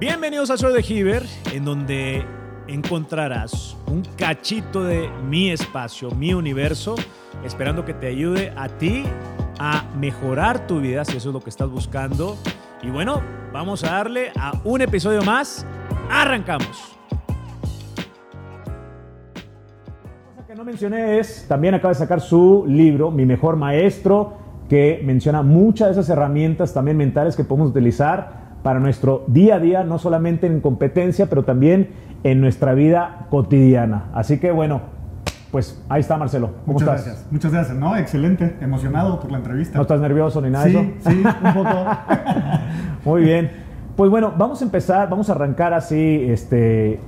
Bienvenidos a Soy de Giver, en donde encontrarás un cachito de mi espacio, mi universo, esperando que te ayude a ti a mejorar tu vida si eso es lo que estás buscando. Y bueno, vamos a darle a un episodio más. Arrancamos. Cosa que no mencioné es, también acaba de sacar su libro, Mi Mejor Maestro, que menciona muchas de esas herramientas también mentales que podemos utilizar para nuestro día a día, no solamente en competencia, pero también en nuestra vida cotidiana. Así que bueno, pues ahí está Marcelo. ¿Cómo Muchas estás? Gracias. Muchas gracias. No, excelente. Emocionado por la entrevista. ¿No estás nervioso ni nada sí, de eso? Sí, un poco. Muy bien. Pues bueno, vamos a empezar, vamos a arrancar así, este,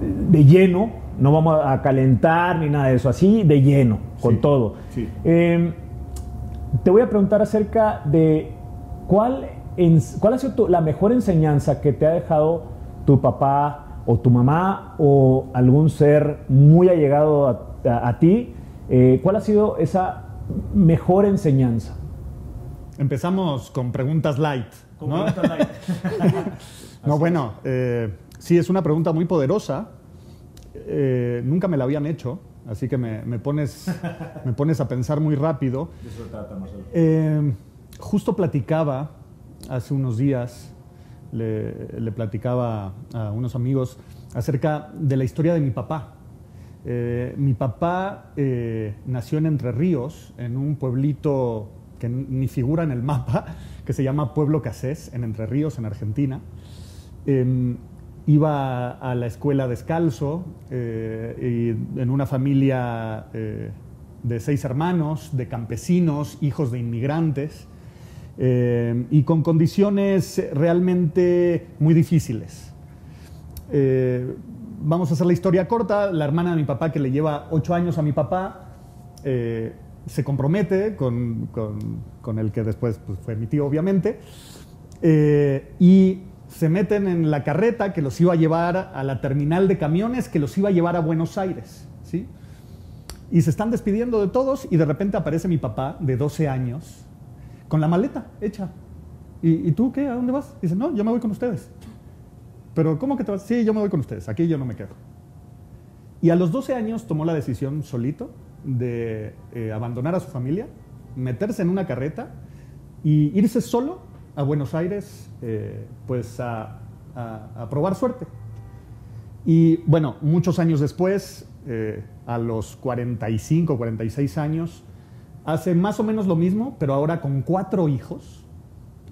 de lleno. No vamos a calentar ni nada de eso, así de lleno, con todo. Sí. Eh, te voy a preguntar acerca de cuál ¿cuál ha sido la mejor enseñanza que te ha dejado tu papá o tu mamá o algún ser muy allegado a, ti? Eh, ¿Cuál ha sido esa mejor enseñanza? Empezamos con preguntas light. ¿no? no, bueno, eh, sí, es una pregunta muy poderosa. Eh, nunca me la habían hecho, así que me, pones, me pones a pensar muy rápido. justo platicaba hace unos días le, platicaba a unos amigos acerca de la historia de mi papá. Eh, mi papá eh, nació en Entre Ríos, en un pueblito que ni figura en el mapa, que se llama Pueblo Casés, en Entre Ríos, en Argentina. Em, iba a la escuela descalzo, eh, y en una familia de seis hermanos, de campesinos, hijos de inmigrantes. Eh, y con condiciones realmente muy difíciles. Eh, vamos a hacer la historia corta. La hermana de mi papá, que le lleva ocho años a mi papá, eh, se compromete con, con, el que después pues, fue mi tío, obviamente, y se meten en la carreta que los iba a llevar a la terminal de camiones, que los iba a llevar a Buenos Aires. ¿sí? Y se están despidiendo de todos y de repente aparece mi papá de 12 años con la maleta hecha. ¿Y, tú qué? ¿A dónde vas? Dice, no, yo me voy con ustedes. Pero ¿cómo que te vas? Sí, yo me voy con ustedes, aquí yo no me quedo. Y a los 12 años tomó la decisión solito de eh, abandonar a su familia, meterse en una carreta y irse solo a Buenos Aires, eh, pues a, probar suerte. Y bueno, muchos años después, eh, a los 45, 46 años, hace más o menos lo mismo, pero ahora con cuatro hijos.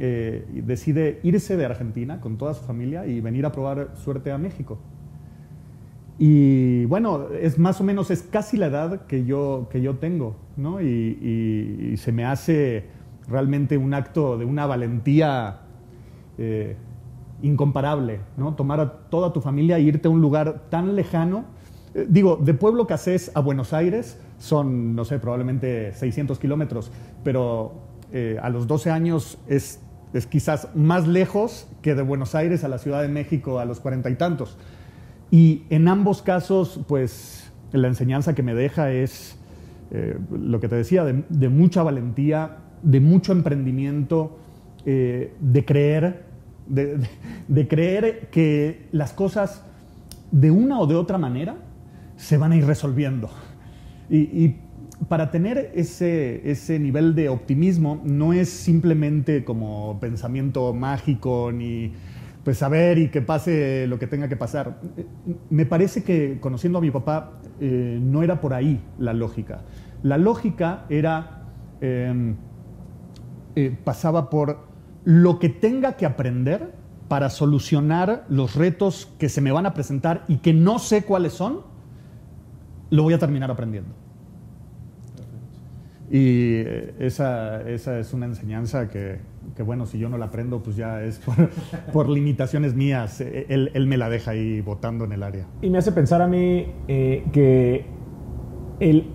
Eh, decide irse de Argentina con toda su familia y venir a probar suerte a México. Y bueno, es más o menos, es casi la edad que yo, que yo tengo, ¿no? Y, se me hace realmente un acto de una valentía eh, incomparable, ¿no? Tomar a toda tu familia e irte a un lugar tan lejano. Eh, digo, de Pueblo Casés a Buenos Aires son, no sé, probablemente 600 kilómetros, pero eh, a los 12 años es, es, quizás más lejos que de Buenos Aires a la Ciudad de México a los cuarenta y tantos. Y en ambos casos, pues la enseñanza que me deja es eh, lo que te decía, de, mucha valentía, de mucho emprendimiento, eh, de creer, de, creer que las cosas de una o de otra manera se van a ir resolviendo. Y, para tener ese, ese, nivel de optimismo no es simplemente como pensamiento mágico ni pues saber y que pase lo que tenga que pasar. Me parece que conociendo a mi papá eh, no era por ahí la lógica. La lógica era, em, eh, pasaba por lo que tenga que aprender para solucionar los retos que se me van a presentar y que no sé cuáles son, lo voy a terminar aprendiendo. Y esa, esa es una enseñanza que, que, bueno, si yo no la aprendo, pues ya es por, limitaciones mías. Él, él, me la deja ahí botando en el área. Y me hace pensar a mí eh, que el,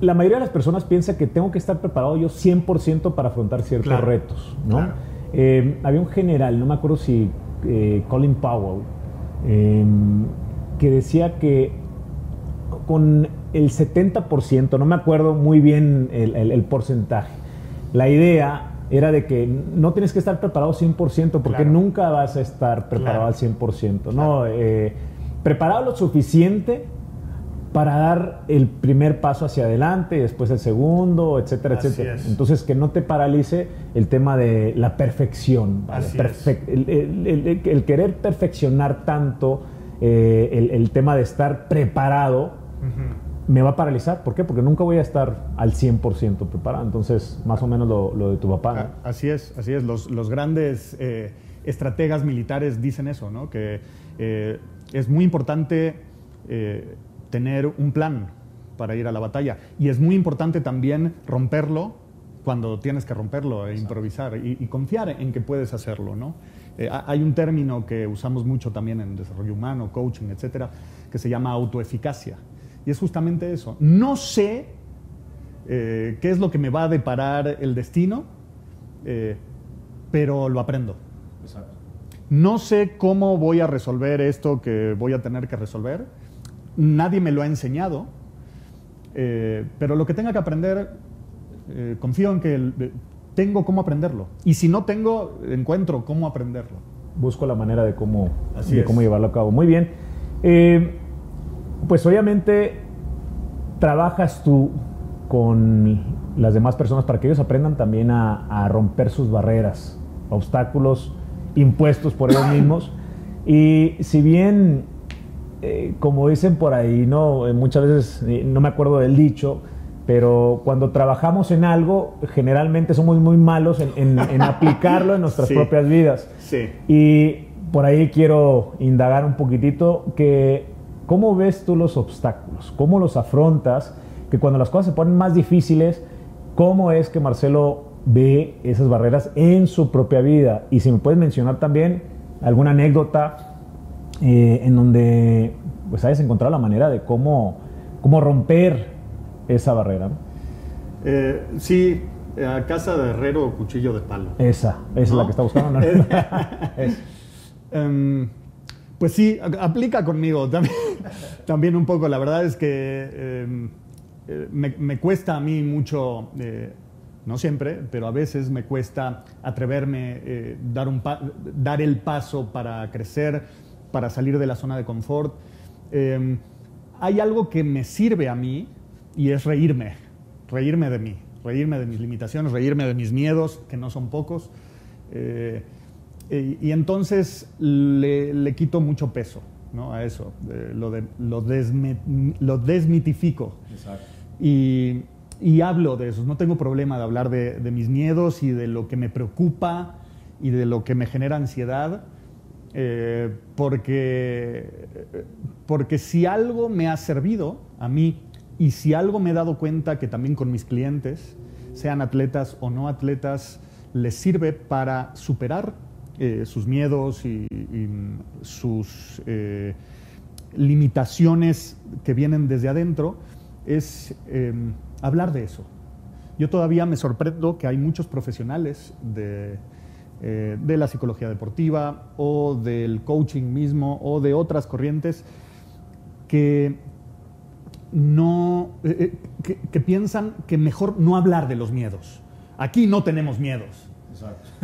la mayoría de las personas piensa que tengo que estar preparado yo 100% para afrontar ciertos retos, ¿no? Eh, había un general, no me acuerdo si eh, Colin Powell, que decía que con el 70%, no me acuerdo muy bien el, porcentaje. La idea era de que no tienes que estar preparado 100% porque nunca vas a estar preparado al 100%, ¿no? Eh, preparado lo suficiente para dar el primer paso hacia adelante y después el segundo, etcétera, etcétera. Entonces, que no te paralice el tema de la perfección, el, querer perfeccionar tanto, eh, el, tema de estar preparado, me va a paralizar. ¿Por qué? Porque nunca voy a estar al 100% preparado. Entonces, más o menos lo, de tu papá. Así es, así es. Los, grandes eh, estrategas militares dicen eso, ¿no? Que eh, es muy importante tener un plan para ir a la batalla. Y es muy importante también romperlo cuando tienes que romperlo e improvisar y, confiar en que puedes hacerlo. ¿no? Eh, hay un término que usamos mucho también en desarrollo humano, coaching, etcétera, que se llama autoeficacia. Y es justamente eso. No sé eh, qué es lo que me va a deparar el destino, eh, pero lo aprendo. No sé cómo voy a resolver esto que voy a tener que resolver, nadie me lo ha enseñado, eh, pero lo que tenga que aprender, confío en que tengo cómo aprenderlo. Y si no tengo, encuentro cómo aprenderlo. Busco la manera de cómo, de cómo llevarlo a cabo. Muy bien. Pues obviamente trabajas tú con las demás personas para que ellos aprendan también a, a romper sus barreras, obstáculos impuestos por ellos mismos. Y si bien eh, como dicen por ahí, ¿no? Eh, muchas veces, eh, no me acuerdo del dicho, pero cuando trabajamos en algo, generalmente somos muy malos en, aplicarlo en nuestras propias vidas. Sí. Y por ahí quiero indagar un poquitito que, ¿cómo ves tú los obstáculos? ¿Cómo los afrontas? Que cuando las cosas se ponen más difíciles, ¿cómo es que Marcelo ve esas barreras en su propia vida? Y si me puedes mencionar también alguna anécdota eh, en donde pues hayas encontrado la manera de cómo, cómo romper esa barrera. Eh, sí, a casa de herrero cuchillo de palo. Esa, esa es la que está buscando. Em, pues sí, aplica conmigo también, también un poco. La verdad es que em, eh, me, cuesta a mí mucho, no siempre, pero a veces me cuesta atreverme, dar, un dar el paso para crecer para salir de la zona de confort. Em, hay algo que me sirve a mí y es reírme, reírme de mí, reírme de mis limitaciones, reírme de mis miedos, que no son pocos. Eh, y, entonces le, quito mucho peso a eso, lo, de, lo, desmitifico. Y, hablo de eso, no tengo problema de hablar de, de mis miedos y de lo que me preocupa y de lo que me genera ansiedad eh, porque, porque si algo me ha servido a mí y si algo me he dado cuenta que también con mis clientes, sean atletas o no atletas, les sirve para superar eh, sus miedos y, sus eh, limitaciones que vienen desde adentro, es em, hablar de eso. Yo todavía me sorprendo que hay muchos profesionales de, eh, de la psicología deportiva o del coaching mismo o de otras corrientes que no que, piensan que mejor no hablar de los miedos. Aquí no tenemos miedos.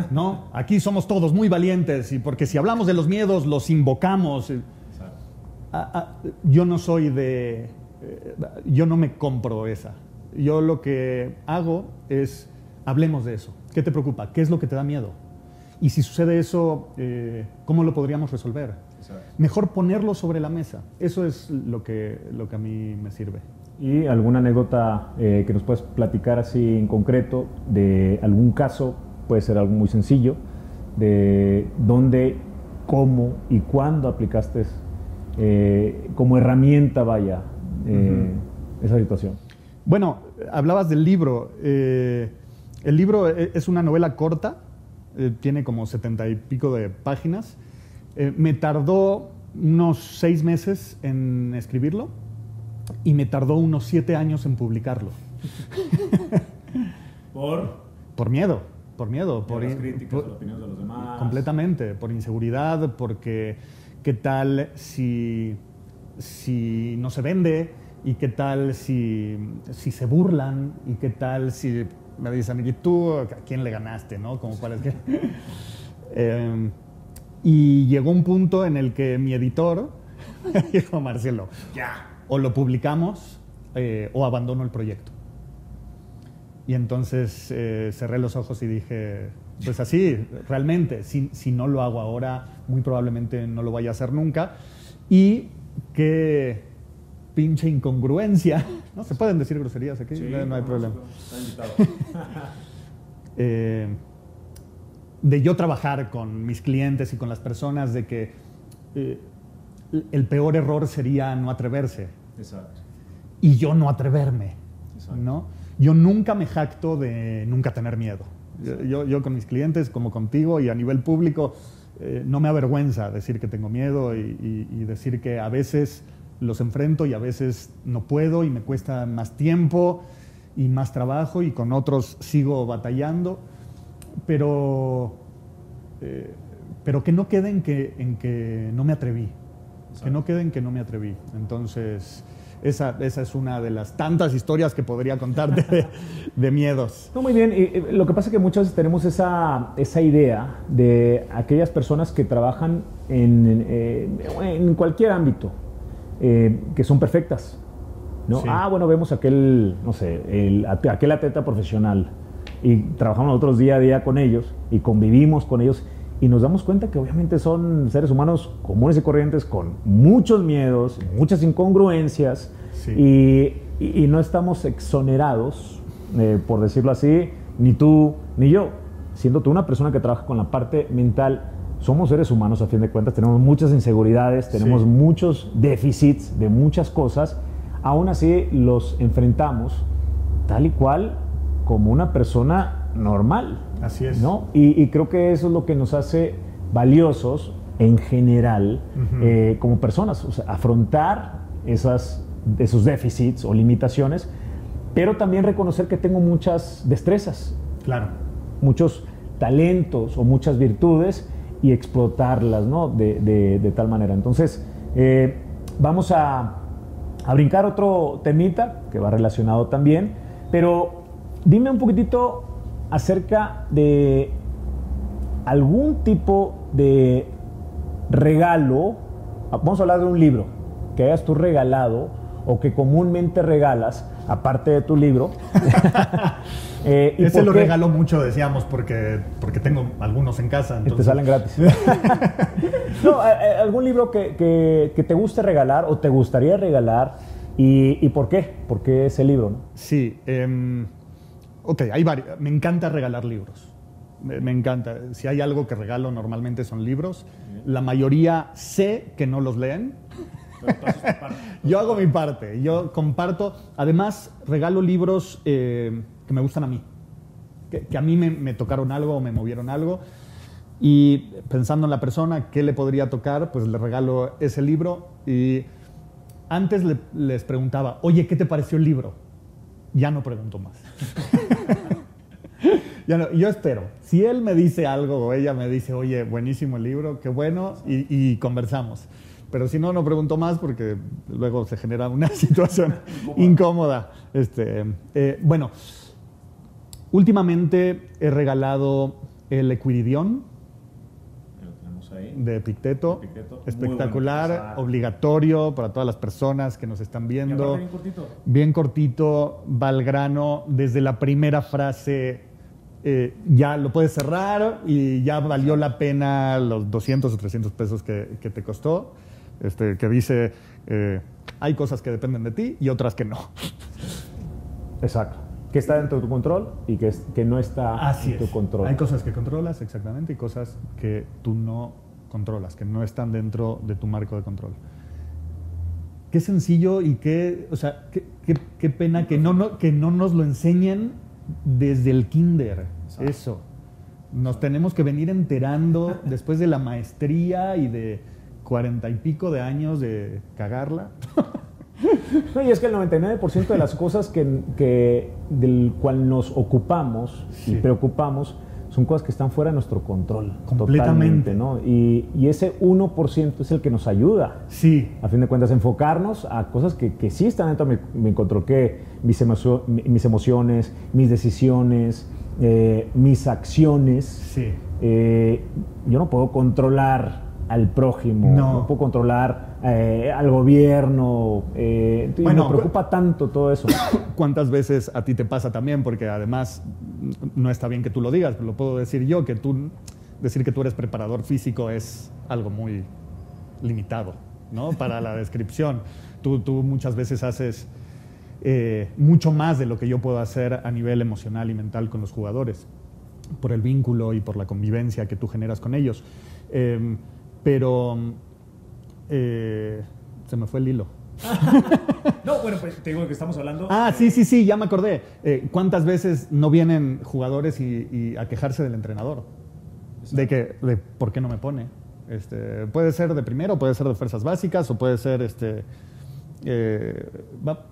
¿No? Aquí somos todos muy valientes y porque si hablamos de los miedos los invocamos. yo no soy de yo no me compro esa. Yo lo que hago es hablemos de eso. ¿Qué te preocupa? ¿Qué es lo que te da miedo? Y si sucede eso, eh, ¿cómo lo podríamos resolver? Mejor ponerlo sobre la mesa. Eso es lo que, lo que a mí me sirve. ¿Y alguna anécdota eh, que nos puedas platicar así en concreto de algún caso? Puede ser algo muy sencillo, de dónde, cómo y cuándo aplicaste eh, como herramienta, vaya, esa situación. Bueno, hablabas del libro. el libro es una novela corta, eh, tiene como setenta y pico de páginas. Eh, me tardó unos seis meses en escribirlo y me tardó unos siete años en publicarlo. ¿Por? Por miedo, por miedo. Por, las críticas, por, opiniones de los demás. Completamente, por inseguridad, porque qué tal si, si no se vende y qué tal si, si se burlan y qué tal si me dicen, ¿y tú a quién le ganaste? ¿no? Como cuál es que... Em, y llegó un punto en el que mi editor dijo, Marcelo, ya, o lo publicamos eh, o abandono el proyecto. Y entonces eh, cerré los ojos y dije, pues así, realmente, si, si, no lo hago ahora, muy probablemente no lo vaya a hacer nunca. Y qué pinche incongruencia. ¿No? ¿Se pueden decir groserías aquí? no, hay problema. eh, de yo trabajar con mis clientes y con las personas, de que eh, el peor error sería no atreverse. Exacto. Y yo no atreverme. ¿no? Yo nunca me jacto de nunca tener miedo. Yo, yo, con mis clientes, como contigo y a nivel público, eh, no me avergüenza decir que tengo miedo y, y, decir que a veces los enfrento y a veces no puedo y me cuesta más tiempo y más trabajo y con otros sigo batallando pero, eh, pero que no quede en que, en que no me atreví. Que no quede en que no me atreví. Entonces, esa, esa, es una de las tantas historias que podría contarte de, de miedos. No, muy bien. Y, lo que pasa es que muchas veces tenemos esa, esa idea de aquellas personas que trabajan en, en, eh, en cualquier ámbito, eh, que son perfectas. ¿no? Ah, bueno, vemos aquel, no sé, el, aquel atleta profesional y trabajamos nosotros día a día con ellos y convivimos con ellos y nos damos cuenta que obviamente son seres humanos comunes y corrientes con muchos miedos, muchas incongruencias y, y, no estamos exonerados, eh, por decirlo así, ni tú ni yo. Siendo tú una persona que trabaja con la parte mental, somos seres humanos a fin de cuentas, tenemos muchas inseguridades, tenemos muchos déficits de muchas cosas, aún así los enfrentamos tal y cual como una persona normal. Así es. ¿no? Y, creo que eso es lo que nos hace valiosos en general eh, como personas, o sea, afrontar esas, esos déficits o limitaciones, pero también reconocer que tengo muchas destrezas. Claro. Muchos talentos o muchas virtudes y explotarlas, ¿no? De, tal manera. Entonces, eh, vamos a, a brincar otro temita que va relacionado también, pero Dime un poquitito acerca de algún tipo de regalo. Vamos a hablar de un libro que hayas tú regalado o que comúnmente regalas, aparte de tu libro. eh, Ese lo regalo mucho, decíamos, porque, porque tengo algunos en casa. Entonces... te salen gratis. no, algún libro que, que, te guste regalar o te gustaría regalar y, y por qué, por qué ese libro. ¿no? Sí. Eh Ok, hay varios. Me encanta regalar libros. Me, encanta. Si hay algo que regalo normalmente son libros. La mayoría sé que no los leen. yo hago mi parte. Yo comparto. Además, regalo libros eh, que me gustan a mí. Que, a mí me, tocaron algo o me movieron algo. Y pensando en la persona, ¿qué le podría tocar? Pues le regalo ese libro. Y antes les preguntaba, oye, ¿qué te pareció el libro? Ya no pregunto más. yo espero. Si él me dice algo o ella me dice, oye, buenísimo el libro, qué bueno, y, conversamos. Pero si no, no pregunto más porque luego se genera una situación incómoda. Este, eh, bueno, últimamente he regalado el Equiridión de Epicteto. Espectacular, obligatorio para todas las personas que nos están viendo. Bien cortito. Bien cortito, va Desde la primera frase eh, ya lo puedes cerrar y ya valió la pena los 200 o 300 pesos que, te costó. Este, que dice, eh, hay cosas que dependen de ti y otras que no. Exacto que está dentro de tu control y que, que no está en tu control. Hay cosas que controlas, exactamente, y cosas que tú no controlas, que no están dentro de tu marco de control. Qué sencillo y qué, o sea, qué, qué, pena que no, no, que no nos lo enseñen desde el kinder. Eso. Nos tenemos que venir enterando después de la maestría y de cuarenta y pico de años de cagarla. No, y es que el 99% de las cosas que, que, del cual nos ocupamos y preocupamos son cosas que están fuera de nuestro control. Completamente. totalmente, ¿no? Y, y ese 1% es el que nos ayuda. Sí. A fin de cuentas, enfocarnos a cosas que, que sí están dentro de mi, mi control, que mis, emocio- mi- mis emociones, mis decisiones, eh, mis acciones. Sí. Eh, yo no puedo controlar al prójimo, No. no, puedo controlar eh, al gobierno. eh, Bueno, me preocupa tanto todo eso. ¿Cuántas veces a ti te pasa también? Porque además no está bien que tú lo digas, pero lo puedo decir yo, que tú decir que tú eres preparador físico es algo muy limitado, ¿no? Para la descripción. Tú, tú muchas veces haces eh, mucho más de lo que yo puedo hacer a nivel emocional y mental con los jugadores, por el vínculo y por la convivencia que tú generas con ellos. Em, pero eh, se me fue el hilo. No, bueno, pues te digo que estamos hablando. Ah, sí, sí, sí, ya me acordé. Eh, ¿Cuántas veces no vienen jugadores y, y a quejarse del entrenador? De que, de por qué no me pone. Este, puede ser de primero, puede ser de fuerzas básicas, o puede ser este, eh, va- eh,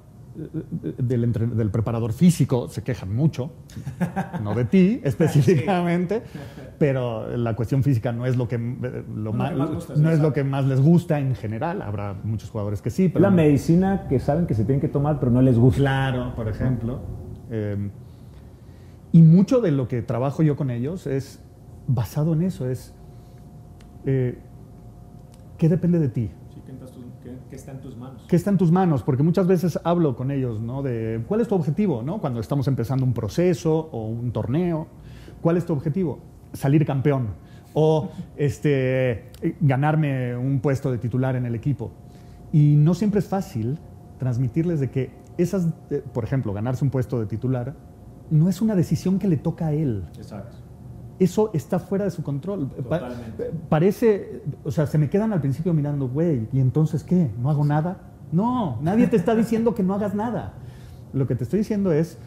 del, entre- del preparador físico, se quejan mucho, no de ti específicamente, pero la cuestión física no es lo que, eh, lo No ma- es lo que más gusta, no sí, es lo que más les gusta en general. Habrá muchos jugadores que sí, pero la no. medicina que saben que se tienen que tomar, pero no les gusta. Claro, por ejemplo. Eh, y mucho de lo que trabajo yo con ellos es basado en eso, es eh, ¿qué depende de ti? Que, está en tus manos. ¿Qué está en tus manos? Porque muchas veces hablo con ellos, ¿no? De cuál es tu objetivo, ¿no? Cuando estamos empezando un proceso o un torneo, ¿cuál es tu objetivo? Salir campeón o este, ganarme un puesto de titular en el equipo. Y no siempre es fácil transmitirles de que esas, eh, por ejemplo, ganarse un puesto de titular, no es una decisión que le toca a él Exacto. Eso está fuera de su control. Totalmente. parece, o sea, se me quedan al principio mirando, güey, ¿y entonces qué? ¿No hago nada? No, nadie te está diciendo que no hagas nada. Lo que te estoy diciendo es,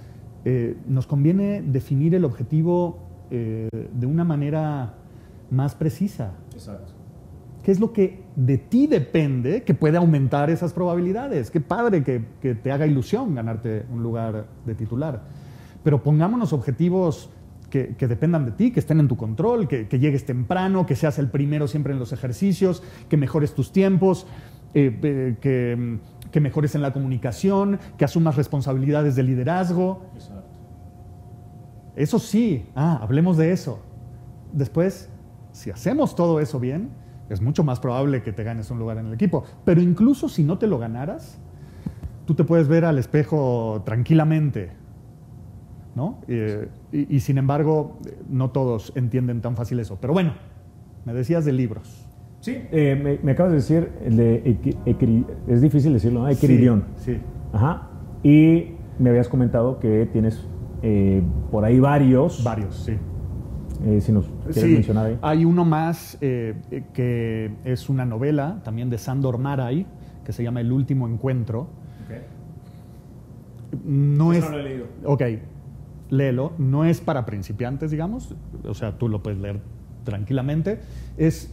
eh, nos conviene definir el objetivo eh, de una manera más precisa. Exacto. ¿Qué es lo que de ti depende que puede aumentar esas probabilidades? Qué padre que, que te haga ilusión ganarte un lugar de titular. Pero pongámonos objetivos que, que dependan de ti, que estén en tu control, que, que llegues temprano, que seas el primero siempre en los ejercicios, que mejores tus tiempos, eh, eh, que, que mejores en la comunicación, que asumas responsabilidades de liderazgo. Exacto. Eso sí, ah, hablemos de eso. Después, si hacemos todo eso bien, es mucho más probable que te ganes un lugar en el equipo. Pero incluso si no te lo ganaras, tú te puedes ver al espejo tranquilamente, ¿no? Eh, y, y sin embargo, no todos entienden tan fácil eso. Pero bueno, me decías de libros. Sí, eh, me, me acabas de decir el de es difícil decirlo, ¿no? Equiridión. Sí, sí. Ajá. Y me habías comentado que tienes eh, por ahí varios. varios, sí. Eh, si nos quieres Sí, mencionar ahí. hay uno más eh, que es una novela también de Sandor Maray que se llama El último encuentro. No es. no lo he leído. Ok, léelo. No es para principiantes, digamos. O sea, tú lo puedes leer tranquilamente. Es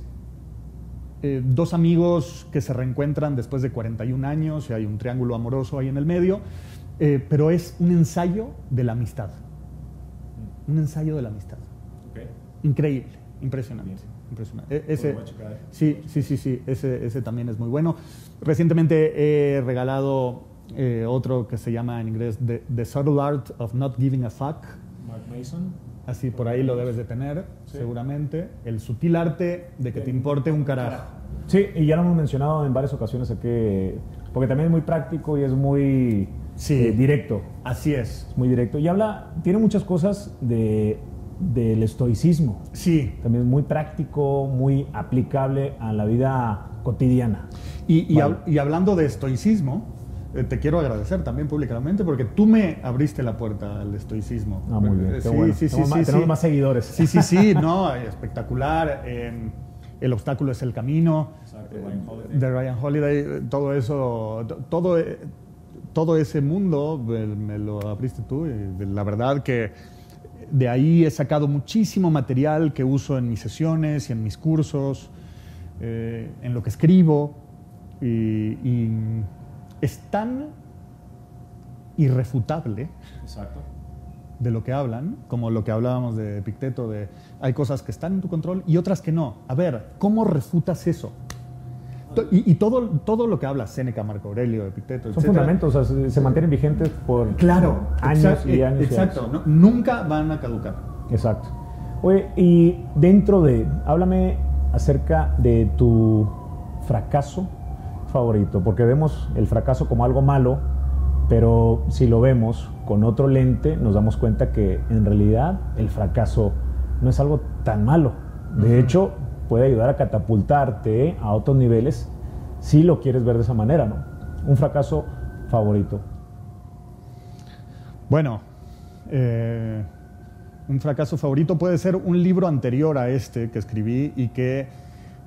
eh, dos amigos que se reencuentran después de 41 años y hay un triángulo amoroso ahí en el medio. eh, pero es un ensayo de la amistad. Un ensayo de la amistad. Increíble, impresionante. Bien. impresionante. E- ese, sí, sí, sí, sí, ese, ese también es muy bueno. Recientemente he regalado eh, otro que se llama en inglés The, The Subtle Art of Not Giving a Fuck. Mark Mason. Así por ahí lo debes de tener, Sí. seguramente. El sutil arte de que te importe un carajo. Sí, y ya lo hemos mencionado en varias ocasiones aquí, porque también es muy práctico y es muy Sí. eh, directo. Así es. Es muy directo. Y habla, tiene muchas cosas de, del estoicismo. Sí. También es muy práctico, muy aplicable a la vida cotidiana. Y, y Vale. hab- y hablando de estoicismo, eh, te quiero agradecer también públicamente porque tú me abriste la puerta al estoicismo. Ah, muy bien. Eh, Qué bueno. Sí, sí, tenemos sí, más, sí. tenemos más seguidores. Sí, sí, sí, no, espectacular. eh, el obstáculo es el camino. Exacto, eh, Ryan Holiday. De Ryan Holiday, eh, todo eso, to- todo, eh, todo ese mundo eh, me lo abriste tú. Y la verdad que de ahí he sacado muchísimo material que uso en mis sesiones y en mis cursos, eh, en lo que escribo. Y, y es tan irrefutable Exacto. de lo que hablan, como lo que hablábamos de Epicteto, de hay cosas que están en tu control y otras que no. A ver, ¿cómo refutas eso? Y, y todo, todo lo que habla Séneca, Marco Aurelio, Epicteto, Son fundamentos, o sea, se, mantienen vigentes por Claro, años y años. y Exacto, años. ¿no? nunca van a caducar. Exacto. Oye, y dentro de, háblame acerca de tu fracaso favorito, porque vemos el fracaso como algo malo, pero si lo vemos con otro lente, nos damos cuenta que en realidad el fracaso no es algo tan malo. De hecho, puede ayudar a catapultarte a otros niveles si lo quieres ver de esa manera, ¿no? Un fracaso favorito. Bueno, eh, un fracaso favorito puede ser un libro anterior a este que escribí y que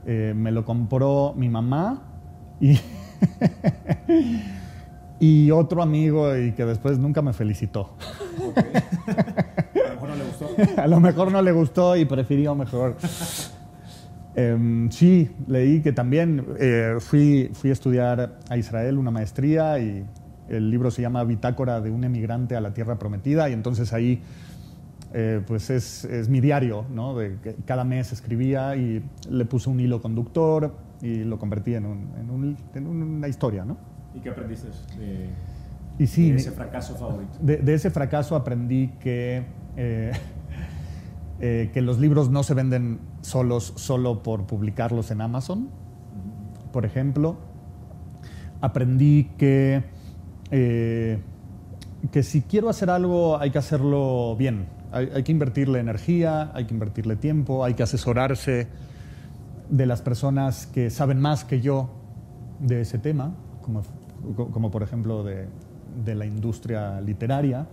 eh, me lo compró mi mamá y, y otro amigo y que después nunca me felicitó. A lo mejor no le gustó. a lo mejor no le gustó y prefirió mejor. Em, sí, leí que también eh, fui, fui a estudiar a Israel una maestría y el libro se llama Bitácora de un emigrante a la tierra prometida y entonces ahí eh, pues es, es mi diario, ¿no? De cada mes escribía y le puse un hilo conductor y lo convertí en, un- en un- en una historia, ¿no? ¿Y qué aprendiste de, Y sí, de mi- ese fracaso favorito? de, de ese fracaso aprendí que, eh, eh, que los libros no se venden solos solo por publicarlos en Amazon, por ejemplo. Aprendí que, eh, que si quiero hacer algo hay que hacerlo bien. Hay, hay que invertirle energía, hay que invertirle tiempo, hay que asesorarse de las personas que saben más que yo de ese tema, como, como por ejemplo de, de la industria literaria.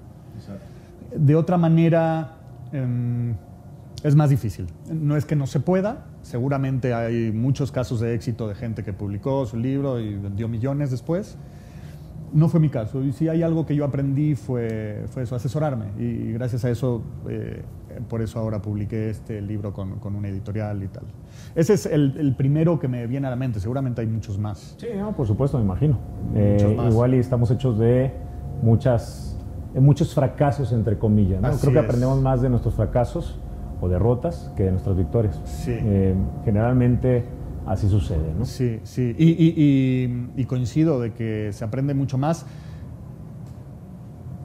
De otra manera, em, es más difícil. No es que no se pueda, seguramente hay muchos casos de éxito de gente que publicó su libro y vendió millones después. No fue mi caso. Y si hay algo que yo aprendí fue, fue eso, asesorarme. Y gracias a eso, eh, por eso ahora publiqué este libro con, con una editorial y tal. Ese es el, el primero que me viene a la mente. Seguramente hay muchos más. Sí, no, por supuesto, me imagino. Eh, igual y estamos hechos de muchas, de muchos fracasos, entre comillas. ¿no? Creo que es. aprendemos más de nuestros fracasos o derrotas que de nuestras victorias. Sí. Eh, generalmente así sucede, ¿no? Sí, sí. Y, y- y- y coincido de que se aprende mucho más,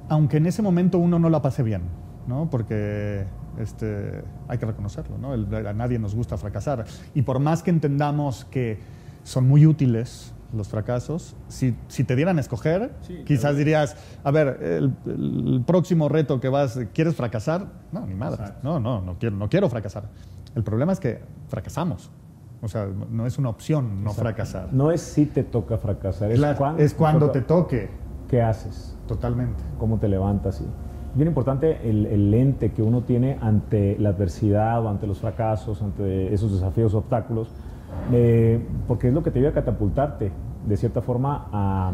aunque en ese momento uno no la pase bien, ¿no? Porque este, hay que reconocerlo, ¿no? El- a nadie nos gusta fracasar. Y por más que entendamos que son muy útiles los fracasos, si, si te dieran a escoger, Sí, quizás claro. dirías, a ver, el, el próximo reto que vas, ¿quieres fracasar? No, ni madre. Exacto. No, no, no quiero, no quiero fracasar. El problema es que fracasamos. O sea, no es una opción no Exacto. fracasar. No es si te toca fracasar, es, Claro, cuando, es cuando toca- te toque, ¿Qué haces? totalmente. cómo te levantas. Y bien importante el, el lente que uno tiene ante la adversidad o ante los fracasos, ante esos desafíos, obstáculos, eh, porque es lo que te ayuda a catapultarte, de cierta forma, a,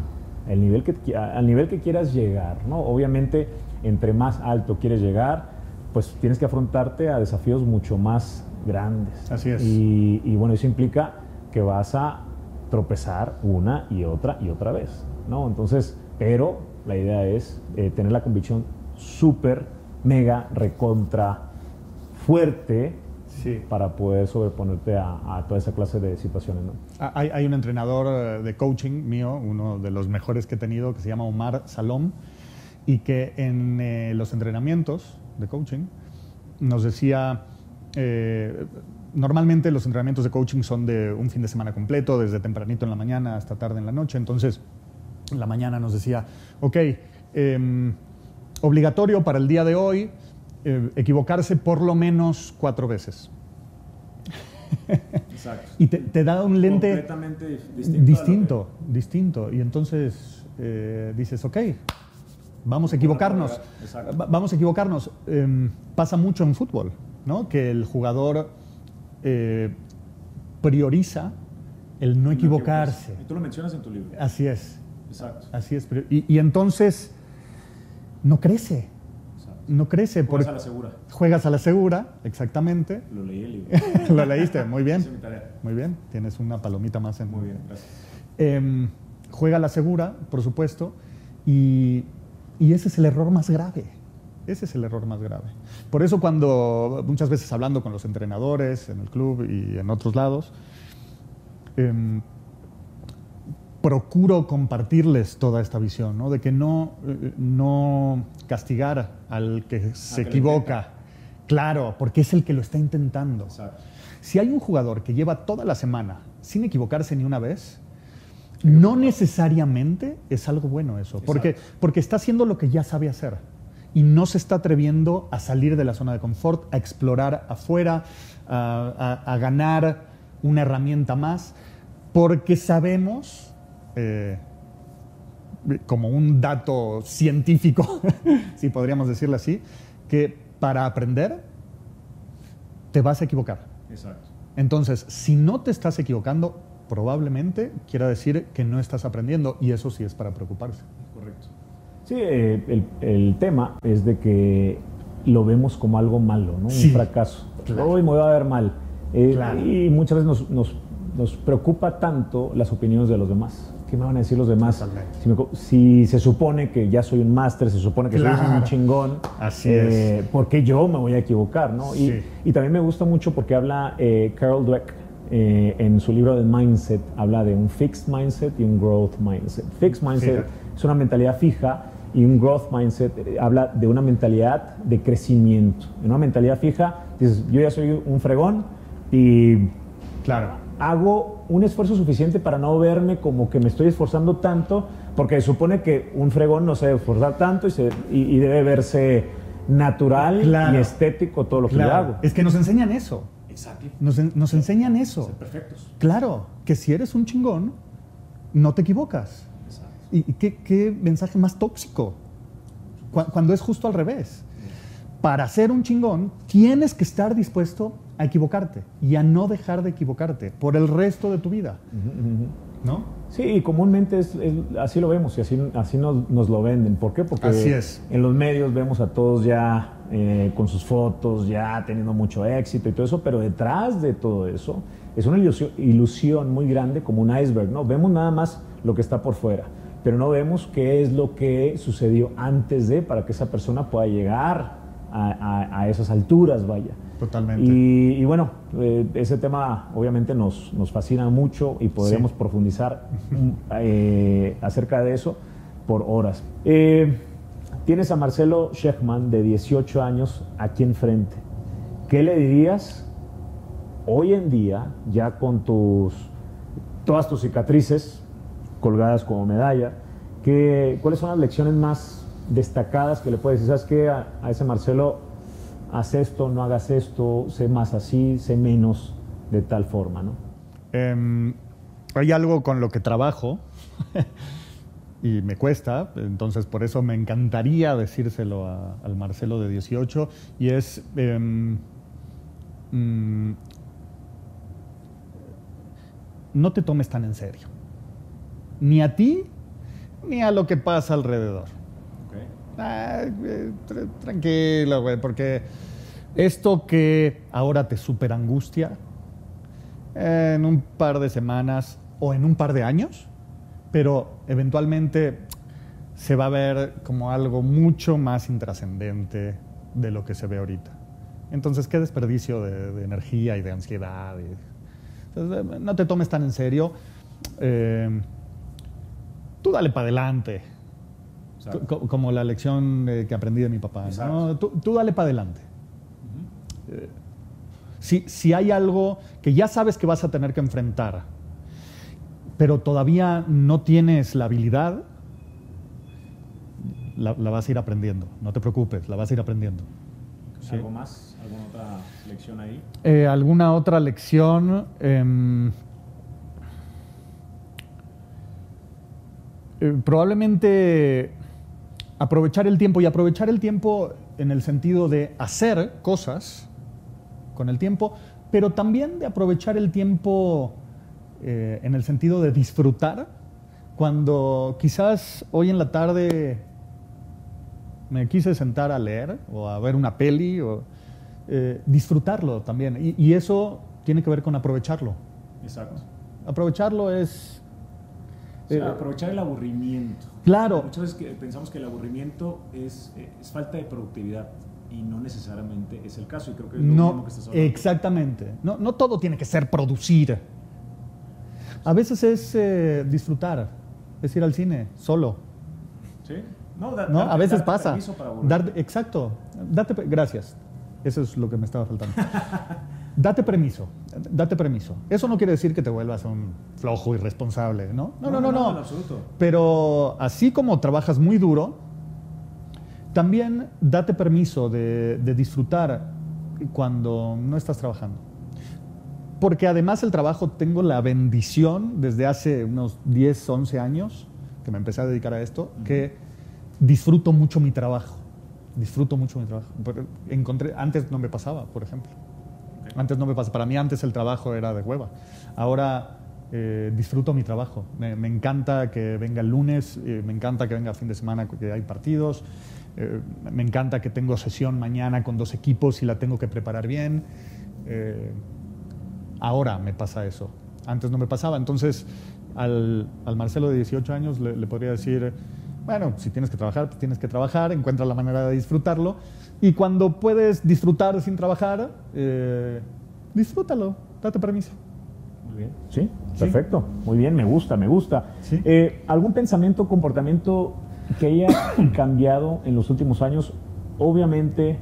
el nivel que, a- al nivel que quieras llegar. ¿no? Obviamente, entre más alto quieres llegar, pues tienes que afrontarte a desafíos mucho más grandes. Así es. Y, y bueno, eso implica que vas a tropezar una y otra y otra vez, ¿no? Entonces, pero la idea es eh, tener la convicción súper, mega, recontra, fuerte Sí. para poder sobreponerte a, a toda esa clase de situaciones, ¿no? Ah, Hay, hay un entrenador eh, de coaching mío, uno de los mejores que he tenido, que se llama Omar Salom, y que en eh, los entrenamientos de coaching nos decía, eh, normalmente los entrenamientos de coaching son de un fin de semana completo, desde tempranito en la mañana hasta tarde en la noche, entonces en la mañana nos decía, ok, em, obligatorio para el día de hoy, eh, equivocarse por lo menos cuatro veces. Exacto. Y te, te da un lente Completamente distinto, distinto. Y entonces eh, dices, ok, vamos a equivocarnos. Vamos a equivocarnos. Em, pasa mucho en fútbol, ¿no? Que el jugador eh, prioriza el no equivocarse. Y tú lo mencionas en tu libro. Así es, Exacto. así es. Y entonces no crece, no crece. Juegas a la segura. Juegas a la segura, exactamente. Lo leí el libro. Lo leíste, muy bien. Mi tarea. Muy bien, tienes una palomita más en... Muy bien, gracias. Em, juega a la segura, por supuesto, y, y ese es el error más grave. Ese es el error más grave. Por eso cuando muchas veces hablando con los entrenadores en el club y en otros lados, em, procuro compartirles toda esta visión, ¿no? de que no, eh, no castigar al que se equivoca. Claro, porque es el que lo está intentando. Si hay un jugador que lleva toda la semana sin equivocarse ni una vez, no necesariamente es algo bueno eso, porque, porque está haciendo lo que ya sabe hacer y no se está atreviendo a salir de la zona de confort, a explorar afuera, a, ganar una herramienta más, porque sabemos, eh, como un dato científico, si podríamos decirlo así, que para aprender te vas a equivocar. Exacto. Entonces, si no te estás equivocando, probablemente quiera decir que no estás aprendiendo y eso sí es para preocuparse. Correcto. Sí, eh, el, tema es de que lo vemos como algo malo, ¿no? un fracaso. Hoy me voy a ver mal. Eh, y muchas veces nos, nos, preocupa tanto las opiniones de los demás. ¿Qué me van a decir los demás? Si, se supone que ya soy un máster, se supone que soy un chingón, Así eh, ¿por qué yo me voy a equivocar? ¿no? Y, y, también me gusta mucho porque habla Carol Dweck eh, en su libro de Mindset habla de un fixed mindset y un growth mindset. Fixed mindset es una mentalidad fija y un growth mindset eh, habla de una mentalidad de crecimiento. En una mentalidad fija dices, yo ya soy un fregón y claro, hago un esfuerzo suficiente para no verme como que me estoy esforzando tanto, porque supone que un fregón no se debe esforzar tanto y, se, y, debe verse natural y estético todo lo que hago. Es que nos enseñan eso. Nos, enseñan eso. Ser perfectos. Claro, que si eres un chingón, no te equivocas. ¿Y, qué, mensaje más tóxico? Cuando es justo al revés. Para ser un chingón, tienes que estar dispuesto a equivocarte y a no dejar de equivocarte por el resto de tu vida. ¿No? Sí, y comúnmente es, así lo vemos y así, así nos, lo venden. ¿Por qué? Porque en los medios vemos a todos ya eh, con sus fotos, ya teniendo mucho éxito y todo eso, pero detrás de todo eso es una ilusión, muy grande como un iceberg, ¿no? Vemos nada más lo que está por fuera, pero no vemos qué es lo que sucedió antes de para que esa persona pueda llegar a, esas alturas, vaya. Totalmente. Y, bueno, eh, ese tema obviamente nos, nos, fascina mucho y podríamos profundizar eh, acerca de eso por horas. Tienes a Marcelo Shechman, de 18 años, aquí enfrente. ¿Qué le dirías hoy en día, ya con tus, todas tus cicatrices colgadas como medalla, que, cuáles son las lecciones más destacadas que le puedes decir? ¿Sabes qué? A, ese Marcelo, haz esto, no hagas esto, sé más así, sé menos de tal forma, ¿no? Em, hay algo con lo que trabajo y me cuesta, entonces por eso me encantaría decírselo al Marcelo de 18, y es... Em, mm, no te tomes tan en serio, ni a ti, ni a lo que pasa alrededor. Ah, eh, tranquilo, güey, porque esto que ahora te super angustia, en un par de semanas o en un par de años, pero eventualmente se va a ver como algo mucho más intrascendente de lo que se ve ahorita. Entonces, qué desperdicio de, energía y de ansiedad. no te tomes tan en serio. Eh, tú dale para adelante. Como la lección eh, que aprendí de mi papá. Tú, dale para adelante. Eh, si, si hay algo que ya sabes que vas a tener que enfrentar, pero todavía no tienes la habilidad, la, vas a ir aprendiendo. No te preocupes, la vas a ir aprendiendo. ¿Algo más? ¿Alguna otra lección ahí? Eh, ¿Alguna otra lección? Em, eh, probablemente aprovechar el tiempo y aprovechar el tiempo en el sentido de hacer cosas con el tiempo, pero también de aprovechar el tiempo eh, en el sentido de disfrutar, cuando quizás hoy en la tarde me quise sentar a leer o a ver una peli, o, eh, disfrutarlo también. Y, eso tiene que ver con aprovecharlo. Exacto. Aprovecharlo es Aprovechar el aburrimiento. Claro. Muchas veces que pensamos que el aburrimiento es, eh, es, falta de productividad y no necesariamente es el caso. Y creo que es lo no, mismo que estás hablando. Exactamente. No, no todo tiene que ser producir. A veces es eh, disfrutar, es ir al cine solo. Sí. No, da, ¿no? a veces pasa. Dar, exacto. Date, gracias. Eso es lo que me estaba faltando. date permiso, date permiso. Eso no quiere decir que te vuelvas un flojo irresponsable, ¿no? No, no, no, no. no. Pero así como trabajas muy duro, también date permiso de, de disfrutar cuando no estás trabajando. Porque además el trabajo tengo la bendición desde hace unos 10, 11 años que me empecé a dedicar a esto, que disfruto mucho mi trabajo. Disfruto mucho mi trabajo. Encontré, antes no me pasaba, por ejemplo. Antes no me pasaba. Para mí antes el trabajo era de hueva. Ahora eh, disfruto mi trabajo. Me, encanta que venga el lunes, eh, me encanta que venga el fin de semana que hay partidos, eh, me encanta que tengo sesión mañana con dos equipos y la tengo que preparar bien. ahora me pasa eso. Antes no me pasaba. Entonces al, al Marcelo de 18 años le, le podría decir bueno, si tienes que trabajar, pues tienes que trabajar, encuentra la manera de disfrutarlo. Y cuando puedes disfrutar sin trabajar, eh, disfrútalo, date permiso. Muy bien, sí, perfecto, muy bien, me gusta, me gusta. Eh, ¿Algún pensamiento, comportamiento que haya cambiado en los últimos años? Obviamente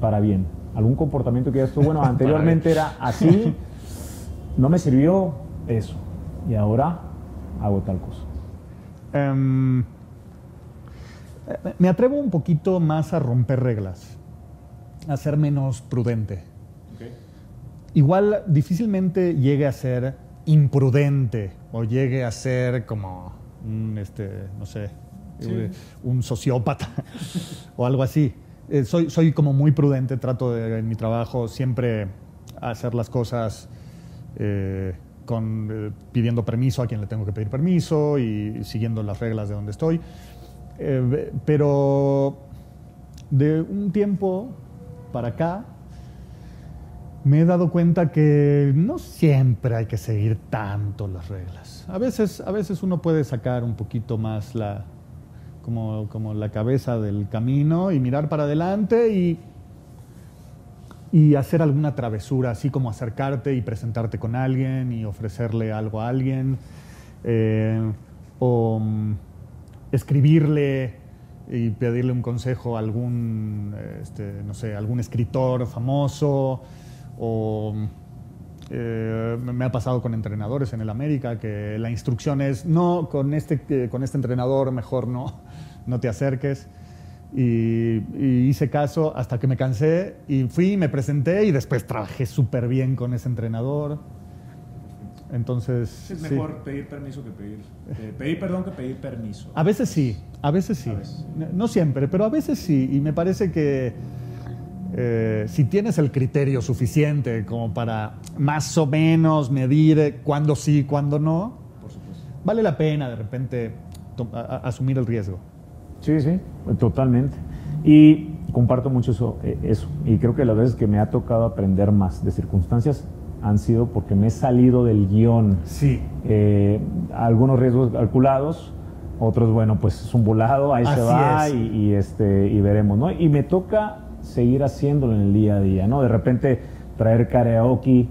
para bien. ¿Algún comportamiento que ya estuvo, bueno, anteriormente era así, no me sirvió eso, y ahora hago tal cosa? Um, me atrevo un poquito más a romper reglas, a ser menos prudente. Igual difícilmente llegue a ser imprudente o llegue a ser como un, este, no sé, eh, un sociópata o algo así. Eh, soy, soy como muy prudente, trato de, en mi trabajo siempre hacer las cosas eh, con, pidiendo permiso a quien le tengo que pedir permiso y siguiendo las reglas de donde estoy. Eh, pero de un tiempo para acá me he dado cuenta que no siempre hay que seguir tanto las reglas. A veces, a veces uno puede sacar un poquito más la, como, como la cabeza del camino y mirar para adelante y, y hacer alguna travesura, así como acercarte y presentarte con alguien y ofrecerle algo a alguien. Eh, o escribirle y pedirle un consejo a algún, este, no sé, algún escritor famoso o eh, me ha pasado con entrenadores en el América que la instrucción es no, con este, eh, con este entrenador mejor no, no te acerques. Y, y, hice caso hasta que me cansé y fui, me presenté y después trabajé súper bien con ese entrenador. Entonces. Es mejor pedir permiso que pedir. Eh, pedir perdón que pedir permiso. A veces sí, a veces sí. No siempre, pero a veces sí. Y me parece que eh, si tienes el criterio suficiente como para más o menos medir cuándo sí, cuándo no, vale la pena de repente asumir el riesgo. Sí, sí, totalmente. Y comparto mucho eso, eh, eso. Y creo que las veces que me ha tocado aprender más de circunstancias han sido porque me he salido del guion. Sí. Eh, algunos riesgos calculados, otros, bueno, pues es un volado, ahí se va y, este, y veremos, ¿no? Y me toca seguir haciéndolo en el día a día, ¿no? De repente traer karaoke,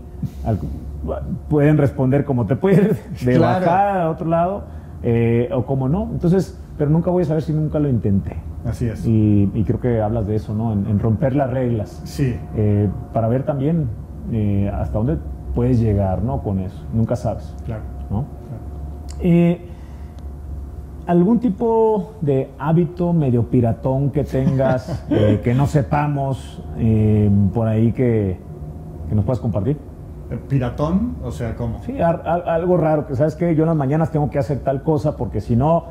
pueden responder como te puedes, de bajar a otro lado, eh, o como no. Entonces, pero nunca voy a saber si nunca lo intenté. Así es. Y, creo que hablas de eso, ¿no? En, romper las reglas. Sí. Eh, para ver también eh, hasta dónde puedes llegar ¿no? con eso. Nunca sabes. Claro. ¿no? Eh, ¿Algún tipo de hábito medio piratón que tengas, eh, que no sepamos por ahí que, que, nos puedas compartir? ¿Piratón? O sea, ¿cómo? Sí, algo raro, que sabes que yo en las mañanas tengo que hacer tal cosa porque si no,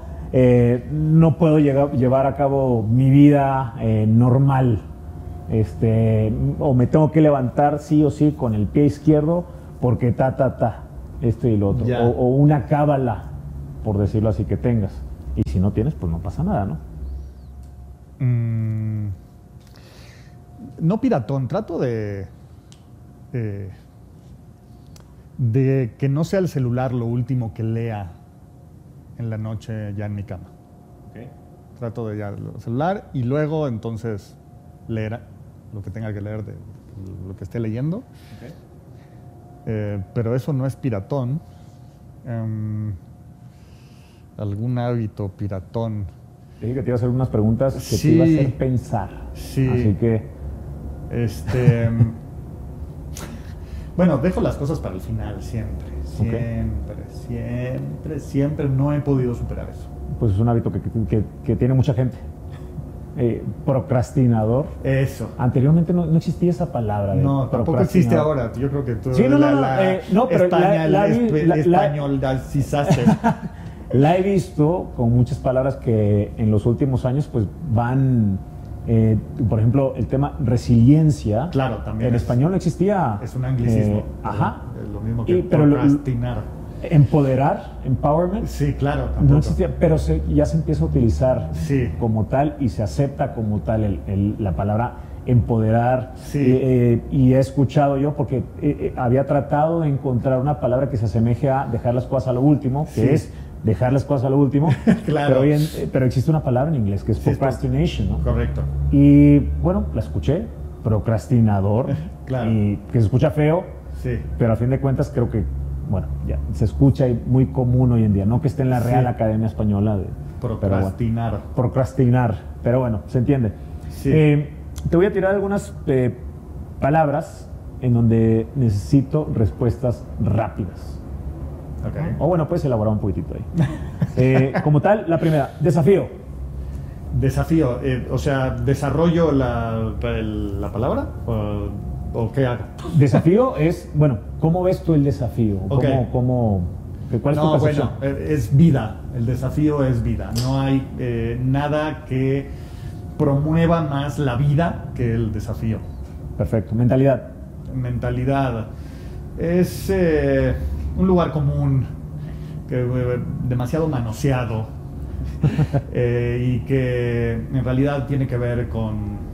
no puedo llegar, llevar a cabo mi vida normal este, o me tengo que levantar sí o sí con el pie izquierdo porque ta, ta, ta, esto y lo otro. O, una cábala, por decirlo así, que tengas. Y si no tienes, pues no pasa nada, ¿no? Mm, no piratón, trato de, eh, de que no sea el celular lo último que lea en la noche ya en mi cama. Trato de ya el celular y luego entonces leer lo que tenga que leer de lo que esté leyendo. Eh, pero eso no es piratón. Em, algún hábito piratón. Dije que te iba a hacer unas preguntas que te iba a hacer pensar. Sí. Así que. Este. em, bueno, dejo las cosas para el final, siempre. Siempre, siempre, siempre. No he podido superar eso. Pues es un hábito que, que- que tiene mucha gente. Eh, procrastinador. Eso. Anteriormente no, no existía esa palabra. de No, tampoco existe ahora. Yo creo que tú Sí, no, no, la, no, la eh, no, pero la- la- la- la- he visto con muchas palabras que en los últimos años pues van, eh, por ejemplo, el tema resiliencia. Claro, también En es- español no existía. es un anglicismo. eh, ajá. Es lo mismo que Y- pero lo- procrastinar. Empoderar, empowerment. Sí, claro, tampoco. No existía, pero se- ya se empieza a utilizar Sí. como tal y se acepta como tal el- el- la palabra empoderar. Sí. Eh, eh, y he escuchado yo, porque eh, eh, había tratado de encontrar una palabra que se asemeje a dejar las cosas a lo último, que Sí. es dejar las cosas a lo último. Claro. pero, en- eh, pero existe una palabra en inglés que es procrastination, ¿no? Correcto. Y bueno, la escuché, procrastinador, Claro. y que se escucha feo, Sí. pero a fin de cuentas creo que, bueno, ya se escucha y muy común hoy en día, no que esté en la Sí. Real Academia Española de pero bueno, Procrastinar. procrastinar, pero bueno, se entiende. Sí. Eh, te voy a tirar algunas eh, palabras en donde necesito respuestas rápidas. Ok. O bueno, puedes elaborar un poquitito ahí. Eh, como tal, la primera, desafío. Desafío. o sea, ¿desarrollo la, el- la palabra? ¿O, o qué hago? Desafío es, bueno, ¿cómo ves tú el desafío? ¿Cómo, Ok. cómo- ¿Cuál es tu No, percepción? bueno, eh, es vida. El desafío es vida. No hay eh, nada que promueva más la vida que el desafío. Perfecto. Mentalidad. Mentalidad. Es eh, un lugar común, que, eh, demasiado manoseado y que en realidad tiene que ver con,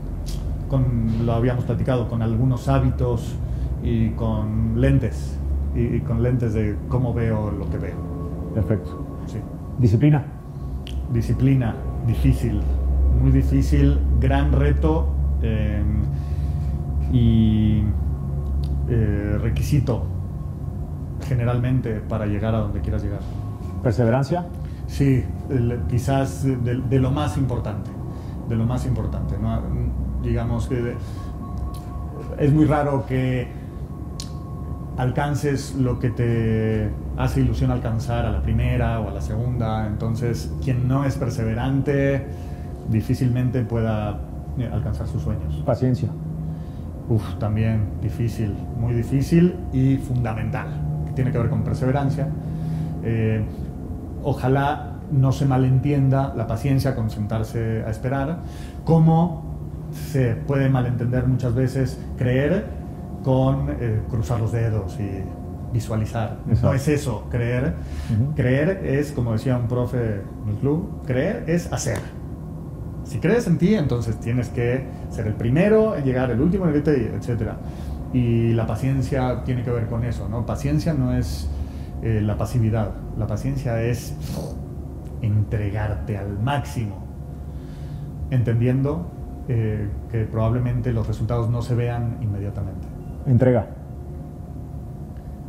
con, lo habíamos platicado, con algunos hábitos y con lentes, y, y con lentes de cómo veo lo que veo. Perfecto. Sí. Disciplina. Disciplina, difícil, muy difícil, gran reto eh, y eh, requisito generalmente para llegar a donde quieras llegar. Perseverancia. Sí, el- quizás de, de lo más importante, de lo más importante. ¿no? Digamos que es muy raro que alcances lo que te hace ilusión alcanzar a la primera o a la segunda. Entonces, quien no es perseverante difícilmente pueda eh, alcanzar sus sueños. Paciencia. Uf, también difícil, muy difícil y fundamental. Tiene que ver con perseverancia. Eh, ojalá no se malentienda la paciencia con sentarse a esperar, como se puede malentender muchas veces creer con eh, cruzar los dedos y visualizar. Exacto. No es eso, creer. Creer es, como decía un profe en el club, creer es hacer. Si crees en ti, entonces tienes que ser el primero en llegar, el último etc. Y la paciencia tiene que ver con eso, ¿no? Paciencia no es eh, la pasividad, la paciencia es entregarte al máximo, entendiendo eh, que probablemente los resultados no se vean inmediatamente. Entrega.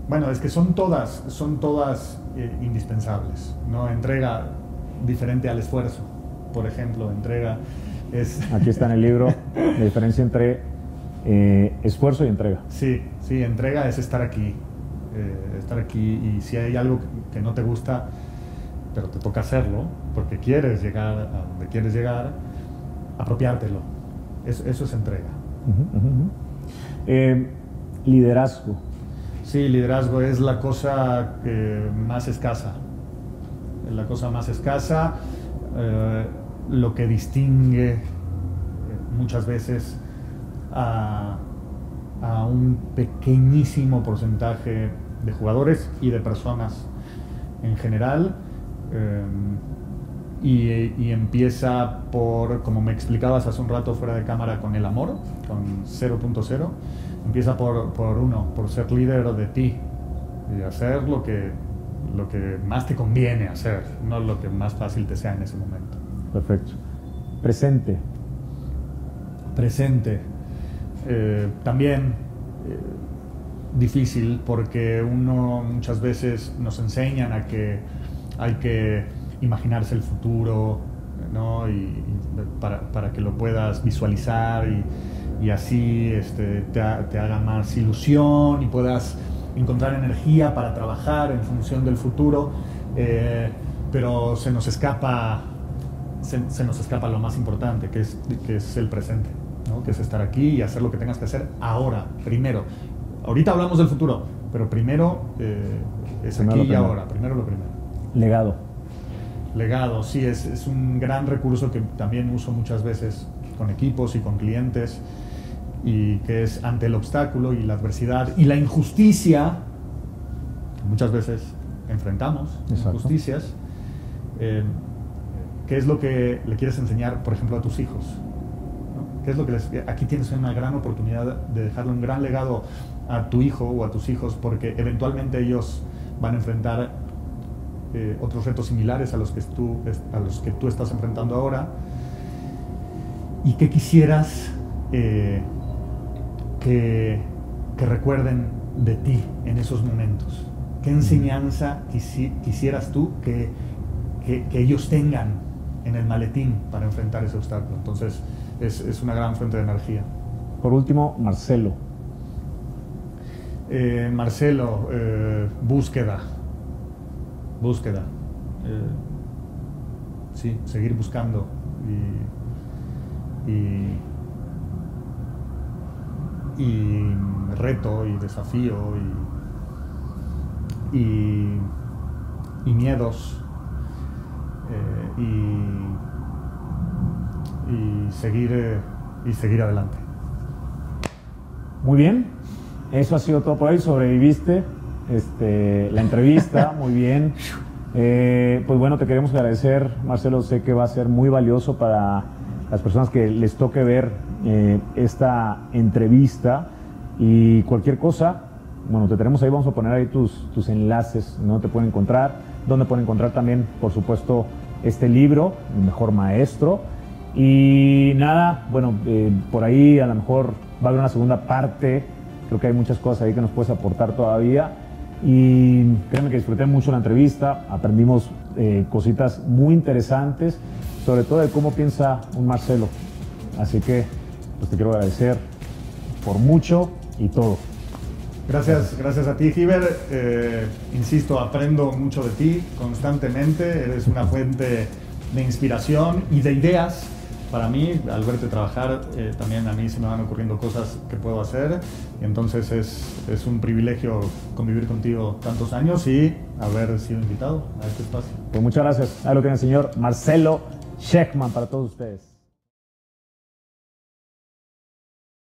Bueno, es que son todas, son todas eh, indispensables, ¿no? Entrega diferente al esfuerzo, por ejemplo, entrega es... Aquí está en el libro la diferencia entre eh, esfuerzo y entrega. Sí, sí, entrega es estar aquí, eh, estar aquí y si hay algo que no te gusta, pero te toca hacerlo, porque quieres llegar a donde quieres llegar, apropiártelo. Eso, eso es entrega. Eh, liderazgo. Sí, liderazgo es la cosa que más escasa. Es la cosa más escasa, eh, lo que distingue eh, muchas veces a, a un pequeñísimo porcentaje de jugadores y de personas en general. Y, y empieza por, como me explicabas hace un rato fuera de cámara, con el amor, con 0.0. Empieza por, por uno, por ser líder de ti y hacer lo que lo que más te conviene hacer, no lo que más fácil te sea en ese momento. Perfecto. Presente. Presente. Eh, también eh, difícil porque uno muchas veces nos enseñan a que hay que imaginarse el futuro, ¿no? Y, para, que lo puedas visualizar y, y así este, te, te, haga más ilusión y puedas encontrar energía para trabajar en función del futuro, eh, pero se nos escapa se, se, nos escapa lo más importante, que es, que es el presente, ¿no? que es estar aquí y hacer lo que tengas que hacer ahora, primero. Ahorita hablamos del futuro, pero primero eh, es aquí y ahora, primero lo primero. Legado. Legado, sí, es, es, un gran recurso que también uso muchas veces con equipos y con clientes y que es ante el obstáculo y la adversidad y la injusticia, muchas veces enfrentamos, Exacto. injusticias, eh, ¿qué es lo que le quieres enseñar, por ejemplo, a tus hijos? ¿no? ¿Qué es lo que les, aquí tienes una gran oportunidad de dejarle un gran legado a tu hijo o a tus hijos porque eventualmente ellos van a enfrentar eh, otros retos similares a los, que tú, a los que tú estás enfrentando ahora y que quisieras eh, que, que, recuerden de ti en esos momentos. ¿Qué enseñanza quisieras tú que, que, que, ellos tengan en el maletín para enfrentar ese obstáculo? Entonces es, es una gran fuente de energía. Por último, Marcelo. Eh, Marcelo, búsqueda. Búsqueda. Eh, sí, seguir buscando y, y y reto y desafío y, y, y miedos eh, y, y, seguir, eh, y seguir adelante. Muy bien, eso ha sido todo por hoy, sobreviviste este, la entrevista, muy bien. Eh, pues bueno, te queremos agradecer, Marcelo, sé que va a ser muy valioso para las personas que les toque ver eh, esta entrevista y cualquier cosa, bueno, te tenemos ahí, vamos a poner ahí tus, tus enlaces, no te pueden encontrar, donde pueden encontrar también, por supuesto, este libro, El Mejor Maestro. Y nada, bueno, eh, por ahí a lo mejor va a haber una segunda parte, creo que hay muchas cosas ahí que nos puedes aportar todavía. Y créeme que disfruté mucho la entrevista, aprendimos eh, cositas muy interesantes, sobre todo de cómo piensa un Marcelo. Así que pues te quiero agradecer por mucho y todo. Gracias, gracias a ti, Giver. Eh, insisto, aprendo mucho de ti constantemente. Eres una fuente de inspiración y de ideas para mí. Al verte trabajar, eh, también a mí se me van ocurriendo cosas que puedo hacer. Y entonces es, es un privilegio convivir contigo tantos años y haber sido invitado a este espacio. Pues muchas gracias. Ahí lo tiene el señor Marcelo Sheckman para todos ustedes.